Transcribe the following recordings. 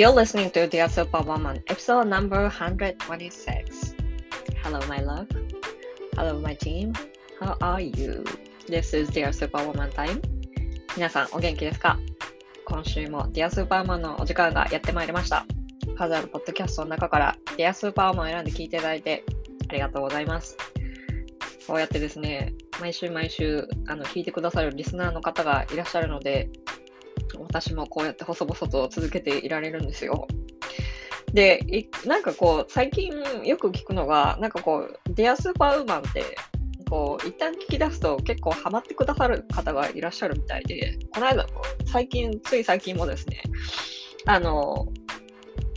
You're listening to Dear Superwoman, episode number 126. Hello, my love. Hello, my team. How are you? This is Dear Superwoman time. 皆さん、お元気ですか今週も Dear Superwoman のお時間がやってまいりました。数あるポッドキャストの中から Dear Superwoman を選んで聞いていただいてありがとうございます。こうやってですね、毎週毎週あの聞いてくださるリスナーの方がいらっしゃるので、私もこうやって細々と続けていられるんですよ。で、なんかこう、最近よく聞くのが、なんかこう、デアスーパーウーマンって、こう、一旦聞き出すと結構ハマってくださる方がいらっしゃるみたいで、この間、最近、つい最近もですね、あの、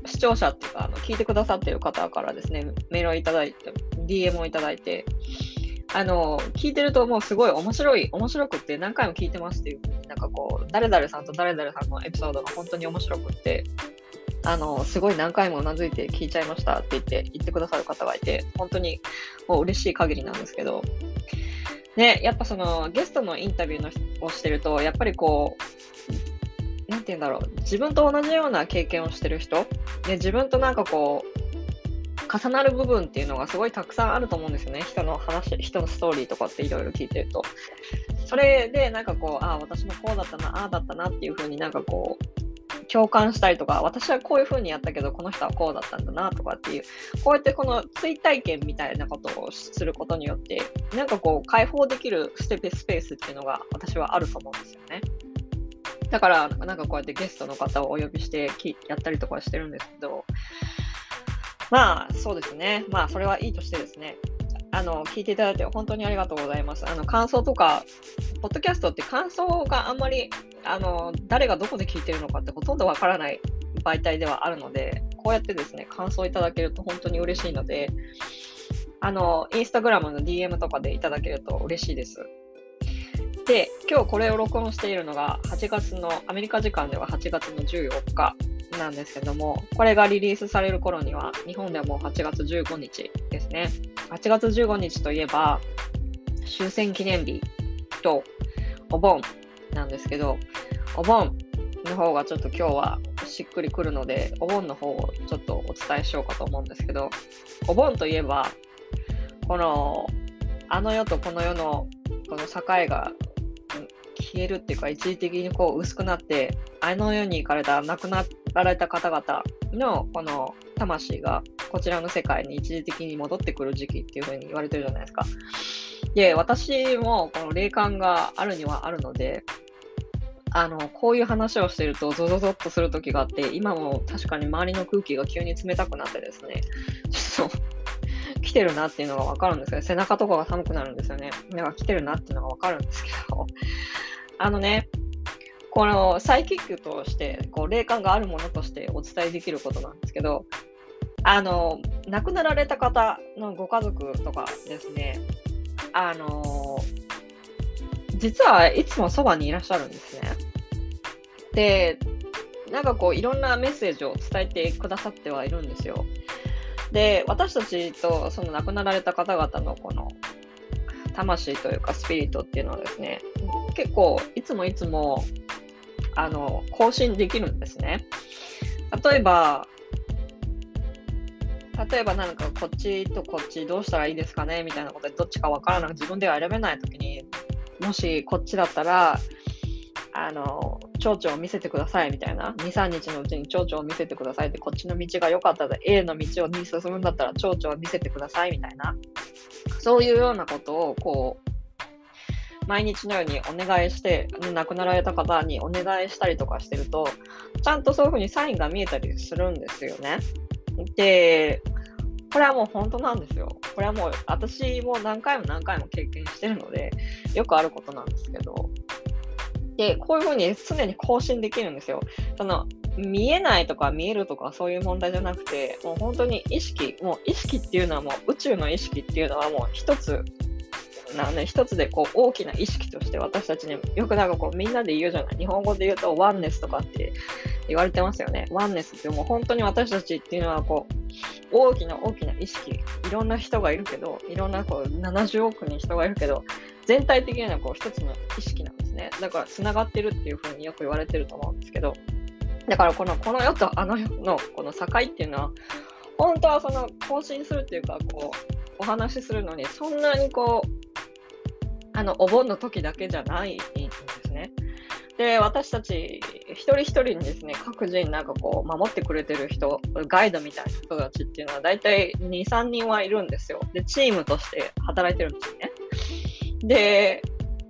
視聴者っていうか、あの聞いてくださってる方からですね、メールをいただいて、DM をいただいて、あの、聞いてるともうすごい面白い、面白くって何回も聞いてますっていうなんかこう、誰々さんと誰々さんのエピソードが本当に面白くって、あの、すごい何回もうなずいて聞いちゃいましたって言って、言ってくださる方がいて、本当にもう嬉しい限りなんですけど、ね、やっぱそのゲストのインタビューのをしてると、やっぱりこう、なんて言うんだろう、自分と同じような経験をしてる人、で自分となんかこう、重なる部分っていうのがすごいたくさんあると思うんですよね。人の話、人のストーリーとかっていろいろ聞いてると。それでなんかこう、ああ、私もこうだったな、ああだったなっていうふうになんかこう、共感したりとか、私はこういうふうにやったけど、この人はこうだったんだなとかっていう、こうやってこの追体験みたいなことをすることによって、なんかこう、解放できるステップスペースっていうのが私はあると思うんですよね。だから、なんかこうやってゲストの方をお呼びしてやったりとかしてるんですけど、まあ、そうですね。まあ、それはいいとしてですね。あの、聞いていただいて本当にありがとうございます。あの、感想とか、ポッドキャストって感想があんまり、あの、誰がどこで聞いてるのかってほとんどわからない媒体ではあるので、こうやってですね、感想いただけると本当に嬉しいので、あの、インスタグラムの DM とかでいただけると嬉しいです。で、今日これを録音しているのが8月の、アメリカ時間では8月の14日なんですけども、これがリリースされる頃には、日本ではもう8月15日ですね。8月15日といえば、終戦記念日とお盆なんですけど、お盆の方がちょっと今日はしっくりくるので、お盆の方をちょっとお伝えしようかと思うんですけど、お盆といえば、この、あの世とこの世のこの境が消えるっていうか、一時的にこう薄くなって、あの世に行かれた、亡くなられた方々のこの魂がこちらの世界に一時的に戻ってくる時期っていうふうに言われてるじゃないですか。で、私もこの霊感があるにはあるので、あの、こういう話をしてるとゾゾゾッとする時があって、今も確かに周りの空気が急に冷たくなってですね、ちょっと来てるなっていうのがわかるんですけど、背中とかが寒くなるんですよね。だから来てるなっていうのがわかるんですけど、あのね、このサイキックとしてこう霊感があるものとしてお伝えできることなんですけど、あの亡くなられた方のご家族とかですね、あの実はいつもそばにいらっしゃるんですね。で、なんかこういろんなメッセージを伝えてくださってはいるんですよ。で、私たちとその亡くなられた方々のこの魂というかスピリットっていうのはですね、結構いつもいつもあの更新できるんですね。例えば、例えばなんかこっちとこっちどうしたらいいですかね？みたいなことでどっちかわからなく自分では選べないときにもしこっちだったらあの蝶々を見せてくださいみたいな。23日のうちに蝶々を見せてください。ってこっちの道が良かったら A の道をに進むんだったら蝶々を見せてくださいみたいな。そういうようなことをこう毎日のようにお願いして、亡くなられた方にお願いしたりとかしてると、ちゃんとそういうふうにサインが見えたりするんですよね。で、これはもう本当なんですよ。これはもう私も何回も何回も経験してるので、よくあることなんですけど。で、こういうふうに常に更新できるんですよ。その見えないとか見えるとかそういう問題じゃなくて、もう本当に意識、もう意識っていうのはもう宇宙の意識っていうのはもう一つなね、一つでこう大きな意識として私たちによくなんかこうみんなで言うじゃない日本語で言うとワンネスとかって言われてますよね。ワンネスってもう本当に私たちっていうのはこう大きな大きな意識いろんな人がいるけどいろんなこう70億人人がいるけど全体的にはこう一つの意識なんですね。だから繋がってるっていうふうによく言われてると思うんですけどだからこの、この世とあの世のこの境っていうのは、本当はその更新するっていうか、こう、お話しするのに、そんなにこう、あの、お盆の時だけじゃないんですね。で、私たち一人一人にですね、各人なんかこう、守ってくれてる人、ガイドみたいな人たちっていうのは大体2、3人はいるんですよ。で、チームとして働いてるんですね。で、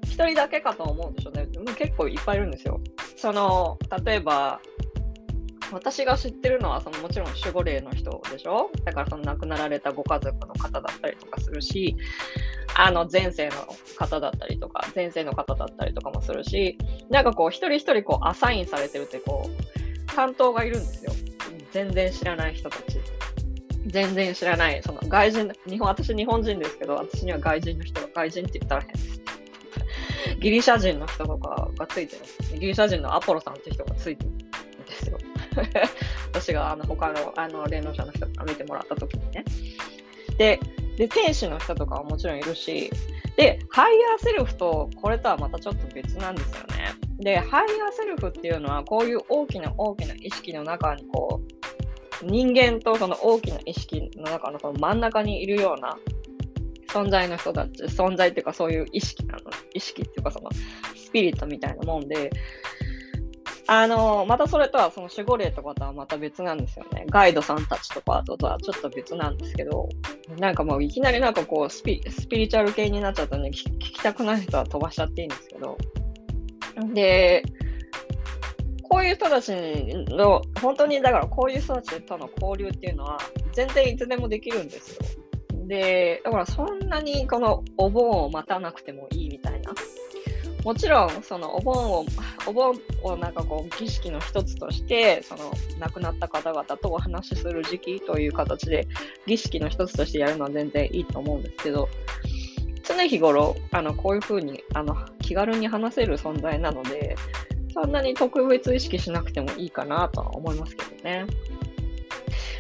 一人だけかと思うんでしょうね。結構いっぱいいるんですよ。その、例えば、私が知ってるのはそのもちろん守護霊の人でしょ？だからその亡くなられたご家族の方だったりとかするしあの前世の方だったりとか前世の方だったりとかもするしなんかこう一人一人こうアサインされてるってこう担当がいるんですよ全然知らない人たち全然知らないその外人日本私日本人ですけど私には外人の人が外人って言ったら変ですギリシャ人の人とかがついてるんですギリシャ人のアポロさんって人がついてるんですよ 私があの他のあの霊能者の人から見てもらった時にね。で、で天使の人とかはもちろんいるし、で、ハイヤーセルフとこれとはまたちょっと別なんですよね。で、ハイヤーセルフっていうのはこういう大きな大きな意識の中にこう、人間とその大きな意識の中のこの真ん中にいるような存在の人たち、存在っていうかそういう意識なの、意識っていうかそのスピリットみたいなもんで、あの、またそれとは、その守護霊とかとはまた別なんですよね。ガイドさんたちとかとはちょっと別なんですけど、なんかもういきなりなんかこうスピ、スピリチュアル系になっちゃったんで、聞きたくない人は飛ばしちゃっていいんですけど。で、こういう人たちの、本当にだからこういう人たちとの交流っていうのは、全然いつでもできるんですよ。で、だからそんなにこのお盆を待たなくてもいいみたいな。もちろん、そのお盆を、お盆をなんかこう、儀式の一つとして、その亡くなった方々とお話しする時期という形で、儀式の一つとしてやるのは全然いいと思うんですけど、常日頃、あの、こういうふうに、あの、気軽に話せる存在なので、そんなに特別意識しなくてもいいかなとは思いますけどね。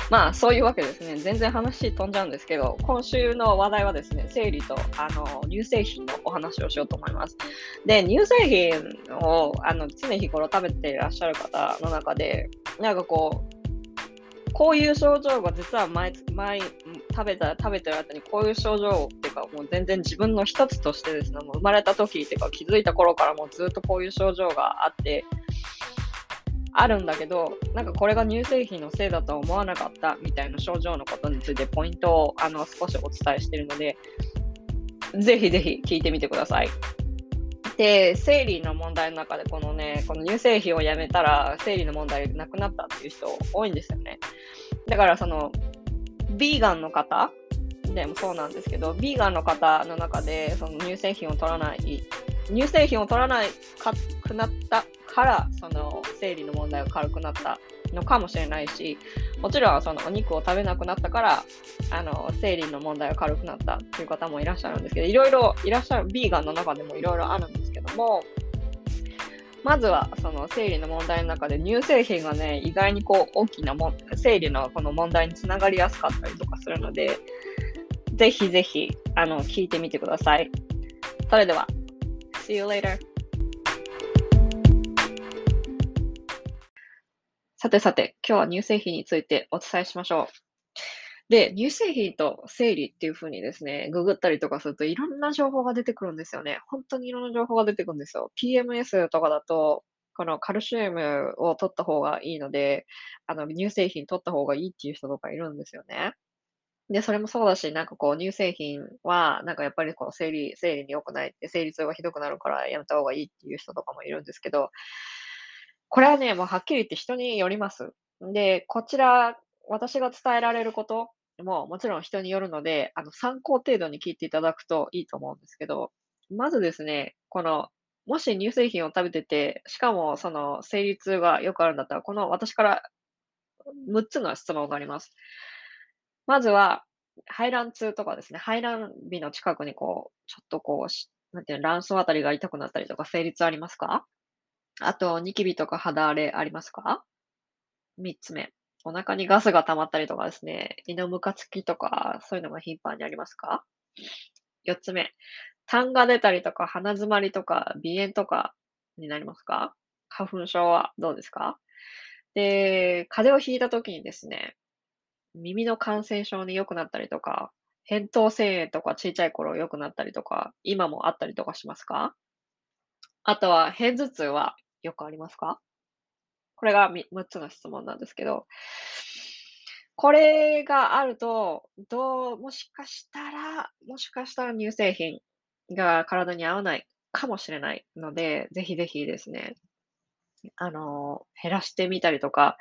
まあ、そういうわけですね。全然話飛んじゃうんですけど、今週の話題はですね、生理とあの乳製品のお話をしようと思います。で、乳製品をあの常日頃食べていらっしゃる方の中で、なんかこう、こういう症状が実は前、前、食べた、食べてる後にこういう症状っていうか、もう全然自分の一つとしてですね、もう生まれた時っていうか気づいた頃からもうずっとこういう症状があって、あるんだけど、なんかこれが乳製品のせいだとは思わなかったみたいな症状のことについてポイントをあの少しお伝えしてるので、ぜひぜひ聞いてみてください。で、生理の問題の中で、このね、この乳製品をやめたら、生理の問題なくなったっていう人多いんですよね。だから、その、ビーガンの方？でもそうなんですけど、ビーガンの方の中で、その乳製品を取らない、乳製品を取らないかくなったから、その生理の問題が軽くなったのかもしれないし、もちろんそのお肉を食べなくなったから、あの生理の問題が軽くなったっていう方もいらっしゃるんですけど、いろいろいらっしゃる、ビーガンの中でもいろいろあるんですけども、まずはその生理の問題の中で乳製品がね、意外にこう大きなも生理のこの問題につながりやすかったりとかするので、ぜひぜひあの聞いてみてください。それでは、See you later! さてさて、今日は乳製品についてお伝えしましょう。で、乳製品と生理っていう風にですね、ググったりとかするといろんな情報が出てくるんですよね。本当にいろんな情報が出てくるんですよ。PMS とかだと、このカルシウムを取った方がいいので、あの、乳製品取った方がいいっていう人とかいるんですよね。で、それもそうだし、なんかこう、乳製品は、なんかやっぱりこう、生理、生理に良くないって、生理痛がひどくなるからやめた方がいいっていう人とかもいるんですけど、これはね、もうはっきり言って人によります。で、こちら、私が伝えられることももちろん人によるので、あの、参考程度に聞いていただくといいと思うんですけど、まずですね、この、もし乳製品を食べてて、しかもその生理痛がよくあるんだったら、この私から6つの質問があります。まずは、排卵痛とかですね、排卵日の近くにこう、ちょっとこう、なんていうの、卵巣あたりが痛くなったりとか、生理痛ありますか？あと、ニキビとか肌荒れありますか ?3 つ目。お腹にガスが溜まったりとかですね、胃のムカつきとか、そういうのが頻繁にありますか ?4 つ目。痰が出たりとか、鼻詰まりとか、鼻炎とかになりますか？花粉症はどうですか？で、風邪をひいた時にですね、耳の感染症に良くなったりとか、扁桃腺炎とか小さい頃良くなったりとか、今もあったりとかしますか？あとは、片頭痛はよくありますか？これが6つの質問なんですけど、これがあると、どうもしかしたらもしかしたら乳製品が体に合わないかもしれないので、ぜひぜひですね、あの、減らしてみたりとか、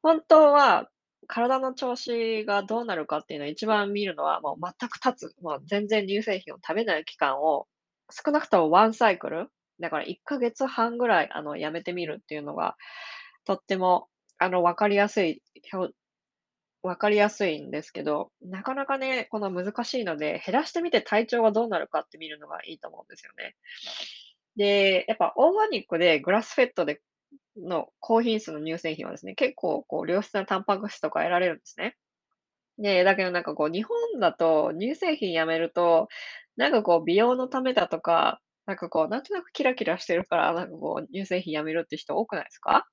本当は体の調子がどうなるかっていうのを一番見るのは、もう全く経つ、もう全然乳製品を食べない期間を、少なくともワンサイクル、だから1ヶ月半ぐらい、あの、やめてみるっていうのが、とっても、あの、分かりやすい、ひょ分かりやすいんですけど、なかなかね、この難しいので、減らしてみて体調がどうなるかって見るのがいいと思うんですよね。で、やっぱオーガニックでグラスフェットでの高品質の乳製品はですね、結構こう良質なタンパク質とか得られるんですね。で、だけどなんかこう日本だと乳製品やめると、なんかこう美容のためだとか、なんかこうなんとなくキラキラしてるから、なんかこう乳製品やめるって人多くないですか？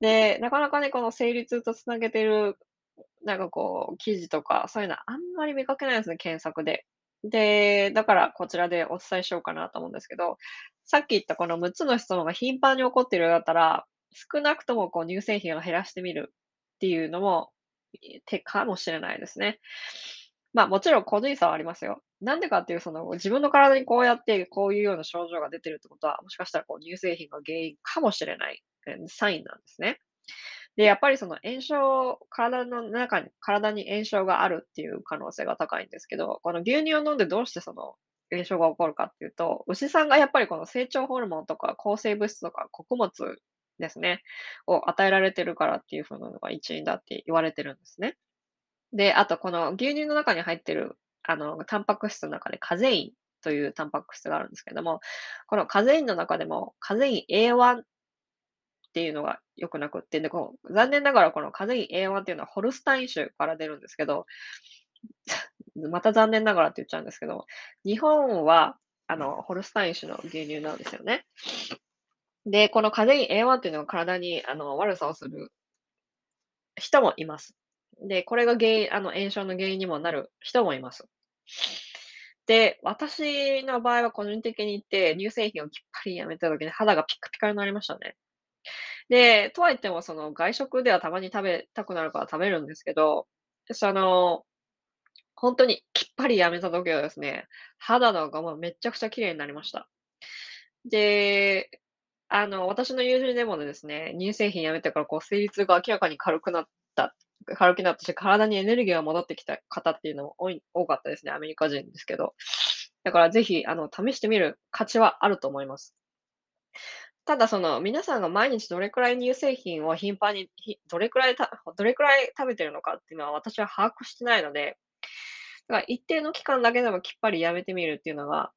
で、なかなかね、この生理痛とつなげてる、なんかこう記事とか、そういうのはあんまり見かけないですね、検索で。で、だからこちらでお伝えしようかなと思うんですけど、さっき言ったこの6つの質問が頻繁に起こっているようだったら、少なくともこう乳製品を減らしてみるっていうのも手かもしれないですね。まあもちろん個人差はありますよ。なんでかっていう、その自分の体にこうやってこういうような症状が出てるってことは、もしかしたらこう乳製品が原因かもしれないサインなんですね。で、やっぱりその炎症、体の中に、体に炎症があるっていう可能性が高いんですけど、この牛乳を飲んでどうしてその炎症が起こるかっていうと、牛さんがやっぱりこの成長ホルモンとか抗生物質とか穀物ですね、を与えられてるからっていう風なのが一因だって言われてるんですね。で、あとこの牛乳の中に入ってる、あの、タンパク質の中でカゼインというタンパク質があるんですけども、このカゼインの中でもカゼイン A1 っていうのが良くなくって、で、こう残念ながらこのカゼイン A1 っていうのはホルスタイン種から出るんですけど、また残念ながらって言っちゃうんですけど、日本は、あの、ホルスタイン種の牛乳なんですよね。で、このカゼイン A1 っていうのが体にあの悪さをする人もいます。で、これが原因、あの炎症の原因にもなる人もいます。で、私の場合は個人的に言って、乳製品をきっぱりやめた時に肌がピカピカになりましたね。で、とはいってもその外食ではたまに食べたくなるから食べるんですけど、その、本当にきっぱりやめた時はですね、肌のがもうめちゃくちゃ綺麗になりました。で、あの、私の友人でもですね、乳製品やめてからこう生理痛が明らかに軽くなった軽くなったし、体にエネルギーが戻ってきた方っていうのも多い多かったですね、アメリカ人ですけど。だからぜひ、あの、試してみる価値はあると思います。ただその、皆さんが毎日どれくらい乳製品を頻繁に、どれくらいたどれくらい食べてるのかっていうのは私は把握してないので、だから一定の期間だけでもきっぱりやめてみるっていうのが、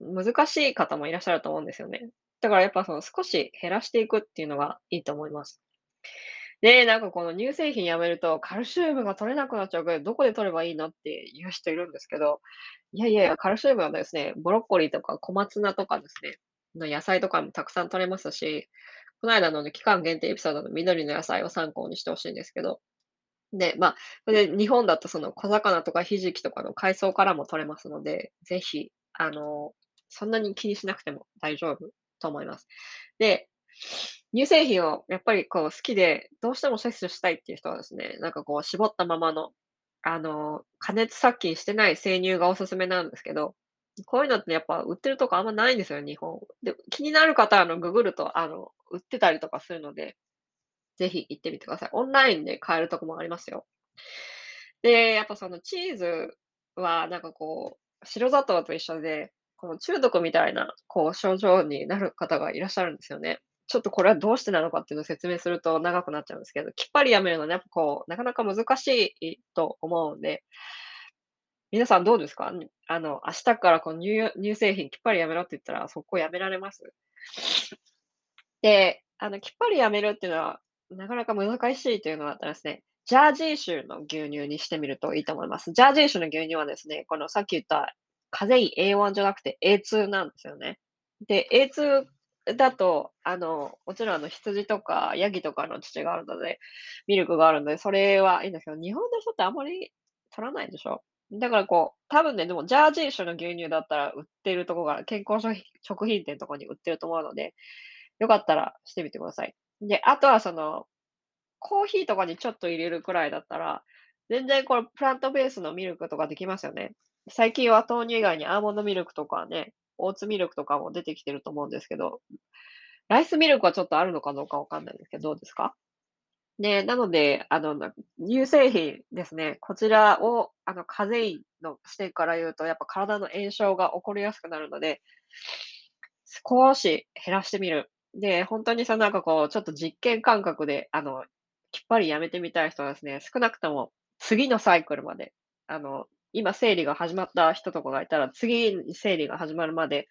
難しい方もいらっしゃると思うんですよね。だからやっぱその少し減らしていくっていうのがいいと思います。で、なんかこの乳製品やめるとカルシウムが取れなくなっちゃうけど、どこで取ればいいのって言う人いるんですけど、いやいやいや、カルシウムはですね、ボロッコリーとか小松菜とかですね、の野菜とかもたくさん取れますし、この間のね、期間限定エピソードの緑の野菜を参考にしてほしいんですけど、で、まあ、それで日本だとその小魚とかひじきとかの海藻からも取れますので、ぜひ、あの、そんなに気にしなくても大丈夫と思います。で、乳製品をやっぱりこう好きで、どうしても摂取したいっていう人はですね、なんかこう絞ったままの、あの、加熱殺菌してない生乳がおすすめなんですけど、こういうのってやっぱ売ってるとこあんまないんですよ、日本。で、気になる方はあのググると、あの、売ってたりとかするので、ぜひ行ってみてください。オンラインで買えるとこもありますよ。で、やっぱそのチーズはなんかこう、白砂糖と一緒で、この中毒みたいなこう症状になる方がいらっしゃるんですよね。ちょっとこれはどうしてなのかっていうのを説明すると長くなっちゃうんですけど、きっぱりやめるのね、こう、なかなか難しいと思うんで、皆さんどうですか？あの、明日からこの乳乳製品きっぱりやめろって言ったら、そこやめられます？で、あの、きっぱりやめるっていうのは、なかなか難しいというのはですね、ジャージー州の牛乳にしてみるといいと思います。ジャージー州の牛乳はですね、このさっき言ったカゼイン A1 じゃなくて A2 なんですよね。で、A2 だと、あの、もちろんあの羊とかヤギとかの乳があるので、ミルクがあるので、それはいいんですけど、日本の人ってあんまり取らないでしょ？だからこう、多分ね、でもジャージー種の牛乳だったら売ってるとこが健康食品食品店とかに売ってると思うので、よかったらしてみてください。で、あとはその、コーヒーとかにちょっと入れるくらいだったら、全然これプラントベースのミルクとかできますよね。最近は豆乳以外にアーモンドミルクとかね、オーツミルクとかも出てきてると思うんですけど、ライスミルクはちょっとあるのかどうかわかんないですけど、どうですか？ね、なので、あの、乳製品ですね、こちらをあの、カゼインの視点から言うと、やっぱ体の炎症が起こりやすくなるので、少し減らしてみる。で、ほんとにそのなんかこう、ちょっと実験感覚で、あの、きっぱりやめてみたい人はですね、少なくとも次のサイクルまで、あの、今生理が始まった人とかがいたら、次に生理が始まるまで、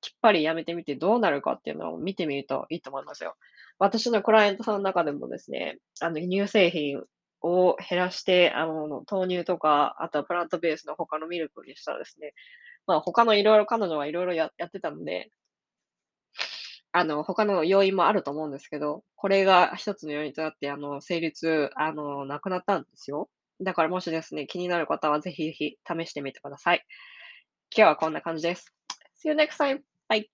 きっぱりやめてみてどうなるかっていうのを見てみるといいと思いますよ。私のクライアントさんの中でもですね、あの、乳製品を減らして、あの、豆乳とか、あとはプラントベースの他のミルクにしたらですね、まあ、他の色々彼女は色々ややってたのであの、他の要因もあると思うんですけど、これが一つの要因となって、あの、生理痛、あの、なくなったんですよ。だからもしですね、気になる方はぜひぜひ試してみてください。今日はこんな感じです。See you next time. Bye.